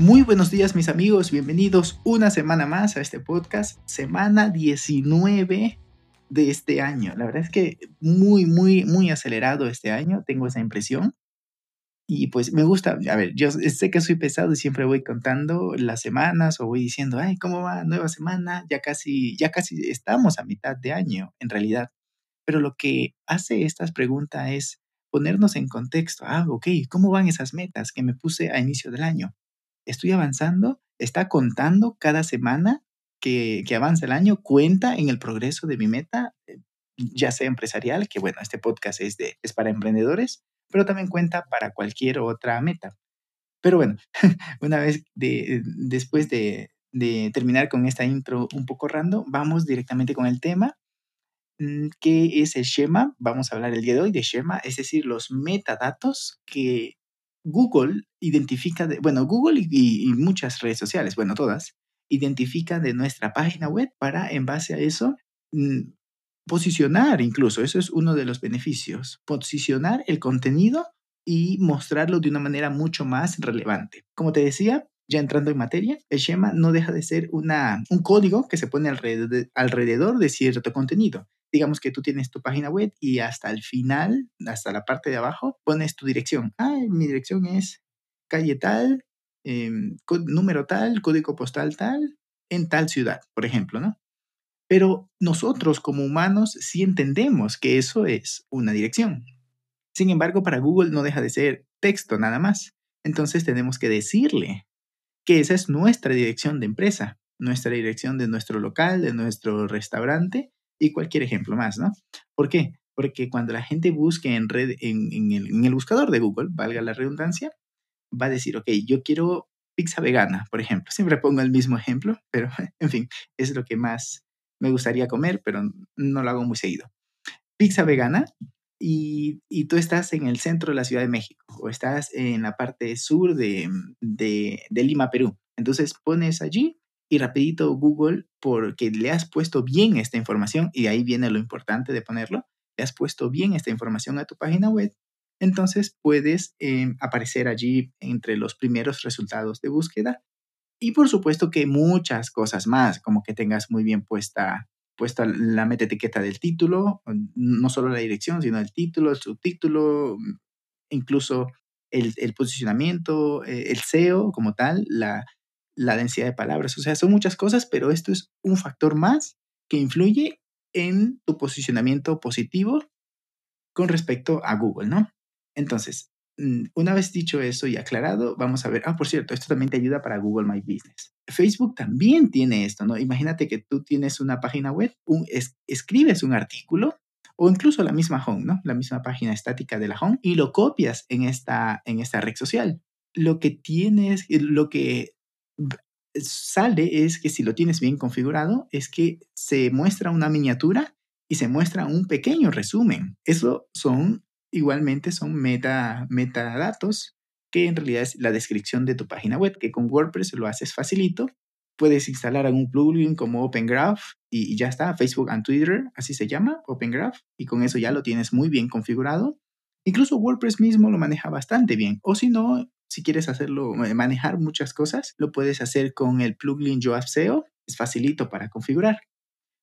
Muy buenos días mis amigos, bienvenidos una semana más a este podcast, semana 19 de este año. La verdad es que muy, muy, muy acelerado este año, tengo esa impresión. Y pues me gusta, a ver, yo sé que soy pesado y siempre voy contando las semanas o voy diciendo, ay, ¿cómo va? Nueva semana, ya casi, ya casi estamos a mitad de año, en realidad. Pero lo que hace estas preguntas es ponernos en contexto. Ah, ok, ¿cómo van esas metas que me puse a inicio del año? Estoy avanzando, está contando cada semana que, que avanza el año, cuenta en el progreso de mi meta, eh, ya sea empresarial, que bueno, este podcast es, de, es para emprendedores, pero también cuenta para cualquier otra meta. Pero bueno, una vez de, después de, de terminar con esta intro un poco random, vamos directamente con el tema, mm, que es el Shema. Vamos a hablar el día de hoy de Shema, es decir, los metadatos que Google identifica, de, bueno, Google y, muchas redes sociales, bueno, todas, identifican de nuestra página web para, en base a eso, mm, posicionar incluso, eso es uno de los beneficios, posicionar el contenido y mostrarlo de una manera mucho más relevante. Como te decía, ya entrando en materia, el Shema no deja de ser una, un código que se pone alrededor alrededor de cierto contenido digamos que tú tienes tu página web y hasta el final, hasta la parte de abajo, pones tu dirección. Ah, mi dirección es calle tal, em, número tal, código postal tal, en tal ciudad, por ejemplo, ¿no? Pero nosotros como humanos sí entendemos que eso es una dirección. Sin embargo, para Google no deja de ser texto nada más. Entonces tenemos que decirle que esa es nuestra dirección de empresa, nuestra dirección de nuestro local, de nuestro restaurante y cualquier ejemplo más, ¿no? ¿Por qué? Porque cuando la gente busque en, red, en, el, buscador de Google, valga la redundancia, va a decir, ok, yo quiero pizza vegana, por ejemplo. Siempre pongo el mismo ejemplo, pero en fin, es lo que más me gustaría comer, pero no lo hago muy seguido. Pizza vegana y, tú estás en el centro de la Ciudad de México o estás en la parte sur de, de Lima, Perú. Entonces pones allí y rapidito Google, porque le has puesto bien esta información, y ahí viene lo importante de ponerlo, le has puesto bien esta información a tu página web, entonces puedes em, aparecer allí entre los primeros resultados de búsqueda. Y por supuesto que muchas cosas más, como que tengas muy bien puesta, puesta la meta etiqueta del título, no solo la dirección, sino el título, el subtítulo, incluso el, el posicionamiento, eh, el SEO como tal, la, la densidad de palabras. O sea, son muchas cosas, pero esto es un factor más que influye en tu posicionamiento positivo con respecto a Google, ¿no? Entonces, mm, una vez dicho eso y aclarado, vamos a ver, ah, por cierto, esto también te ayuda para Google My Business. Facebook también tiene esto, ¿no? Imagínate que tú tienes una página web, escribes un artículo o incluso la misma home, ¿no? La misma página estática de la home y lo copias en esta, en esta red social. Lo que tienes, lo que sale es que si lo tienes bien configurado, es que se muestra una miniatura y se muestra un pequeño resumen. Eso son, igualmente, son meta, metadatos, que en realidad es la descripción de tu página web, que con WordPress lo haces facilito. Puedes instalar algún plugin como Open Graph y, y ya está, Facebook and Twitter, así se llama, Open Graph, y con eso ya lo tienes muy bien configurado. Incluso WordPress mismo lo maneja bastante bien. O si no, si quieres hacerlo, eh, manejar muchas cosas, lo puedes hacer con el plugin Yoast SEO. Es facilito para configurar.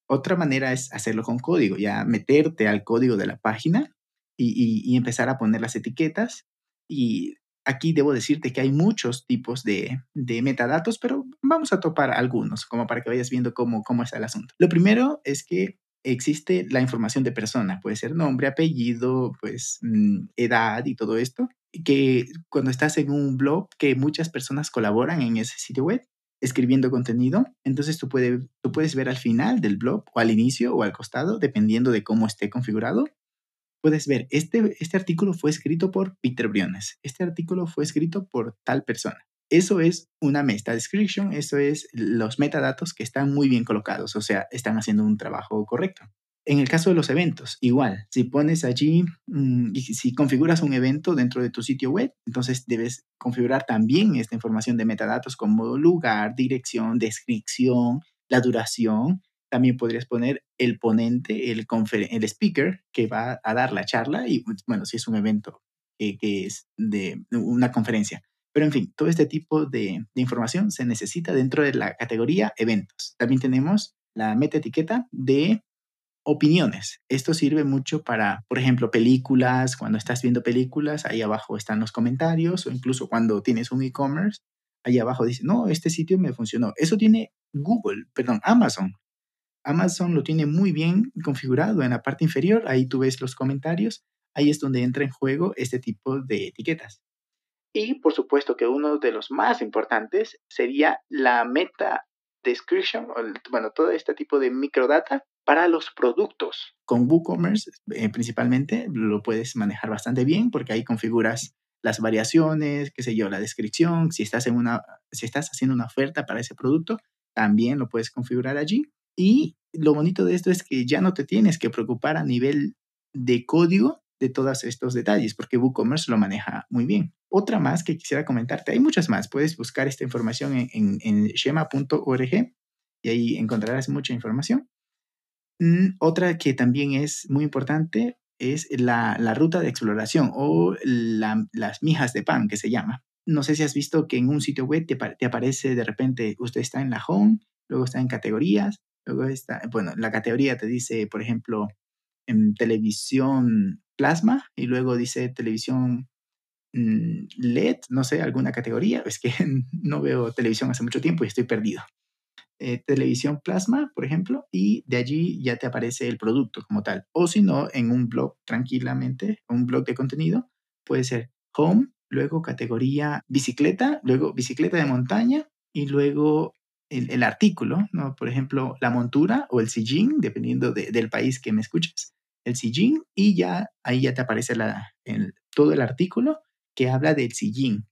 Otra manera es hacerlo con código, ya meterte al código de la página y, empezar a poner las etiquetas. Y aquí debo decirte que hay muchos tipos de, metadatos, pero vamos a topar algunos, como para que vayas viendo cómo, cómo está el asunto. Lo primero es que existe la información de persona, puede ser nombre, apellido, pues mm, edad y todo esto que cuando estás en un blog, que muchas personas colaboran en ese sitio web escribiendo contenido, entonces tú, tú puedes ver al final del blog o al inicio o al costado, dependiendo de cómo esté configurado, puedes ver, este, este artículo fue escrito por Peter Briones, este artículo fue escrito por tal persona. Eso es una meta description, eso es los metadatos que están muy bien colocados, o sea, están haciendo un trabajo correcto. En el caso de los eventos, igual, si pones allí, mm, si configuras un evento dentro de tu sitio web, entonces debes configurar también esta información de metadatos como lugar, dirección, descripción, la duración. También podrías poner el ponente, el, el speaker que va a dar la charla y, bueno, si es un evento que, es de una conferencia. Pero en fin, todo este tipo de, información se necesita dentro de la categoría eventos. También tenemos la meta etiqueta de opiniones. Esto sirve mucho para, por ejemplo, películas, cuando estás viendo películas, ahí abajo están los comentarios, o incluso cuando tienes un e-commerce, ahí abajo dice, no, este sitio me funcionó. Eso tiene Google, perdón, Amazon. Amazon lo tiene muy bien configurado en la parte inferior, ahí tú ves los comentarios, ahí es donde entra en juego este tipo de etiquetas. Y por supuesto que uno de los más importantes sería la meta description, bueno, todo este tipo de microdata para los productos. Con WooCommerce eh, principalmente lo puedes manejar bastante bien porque ahí configuras las variaciones, qué sé yo, la descripción, si estás, haciendo una oferta para ese producto, también lo puedes configurar allí. Y lo bonito de esto es que ya no te tienes que preocupar a nivel de código de todos estos detalles, porque WooCommerce lo maneja muy bien. Otra más que quisiera comentarte, hay muchas más, puedes buscar esta información en, en, en shema.org y ahí encontrarás mucha información. Otra que también es muy importante es la, ruta de exploración o las mijas de pan que se llama. No sé si has visto que en un sitio web te, aparece de repente, usted está en la home, luego está en categorías, luego está, bueno, la categoría te dice, por ejemplo, en televisión plasma y luego dice televisión mm, LED, no sé, alguna categoría. Es que no veo televisión hace mucho tiempo y estoy perdido. Eh, televisión plasma, por ejemplo, y de allí ya te aparece el producto como tal. O si no, en un blog tranquilamente, un blog de contenido, puede ser home, luego categoría bicicleta, luego bicicleta de montaña y luego el, artículo, ¿no? Por ejemplo, la montura o el sillín, dependiendo del país que me escuches, el sillín y ya ahí ya te aparece la, todo el artículo que habla del sillín,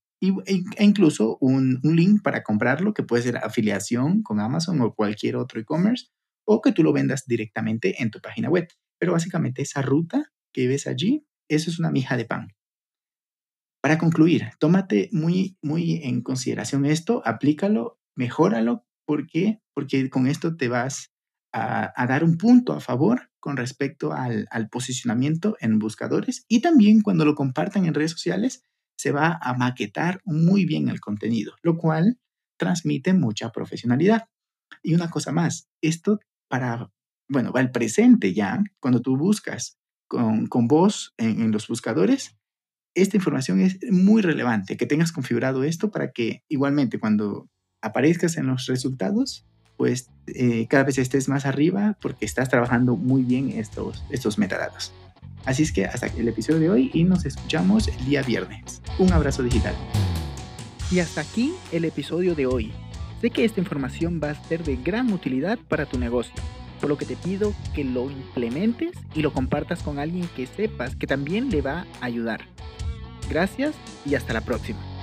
e, e incluso un, link para comprarlo que puede ser afiliación con Amazon o cualquier otro e-commerce o que tú lo vendas directamente en tu página web. Pero básicamente esa ruta que ves allí, eso es una mija de pan. Para concluir, tómate muy, muy en consideración esto, aplícalo, mejóralo. ¿Por qué? Porque con esto te vas a, dar un punto a favor con respecto al, al posicionamiento en buscadores y también cuando lo compartan en redes sociales se va a maquetar muy bien el contenido, lo cual transmite mucha profesionalidad. Y una cosa más, esto para, bueno, va al presente ya, cuando tú buscas con, con voz en, los buscadores, esta información es muy relevante, que tengas configurado esto para que igualmente cuando aparezcas en los resultados, pues eh, cada vez estés más arriba porque estás trabajando muy bien estos, estos metadatos. Así es que hasta el episodio de hoy y nos escuchamos el día viernes. Un abrazo digital. Y hasta aquí el episodio de hoy. Sé que esta información va a ser de gran utilidad para tu negocio, por lo que te pido que lo implementes y lo compartas con alguien que sepas que también le va a ayudar. Gracias y hasta la próxima.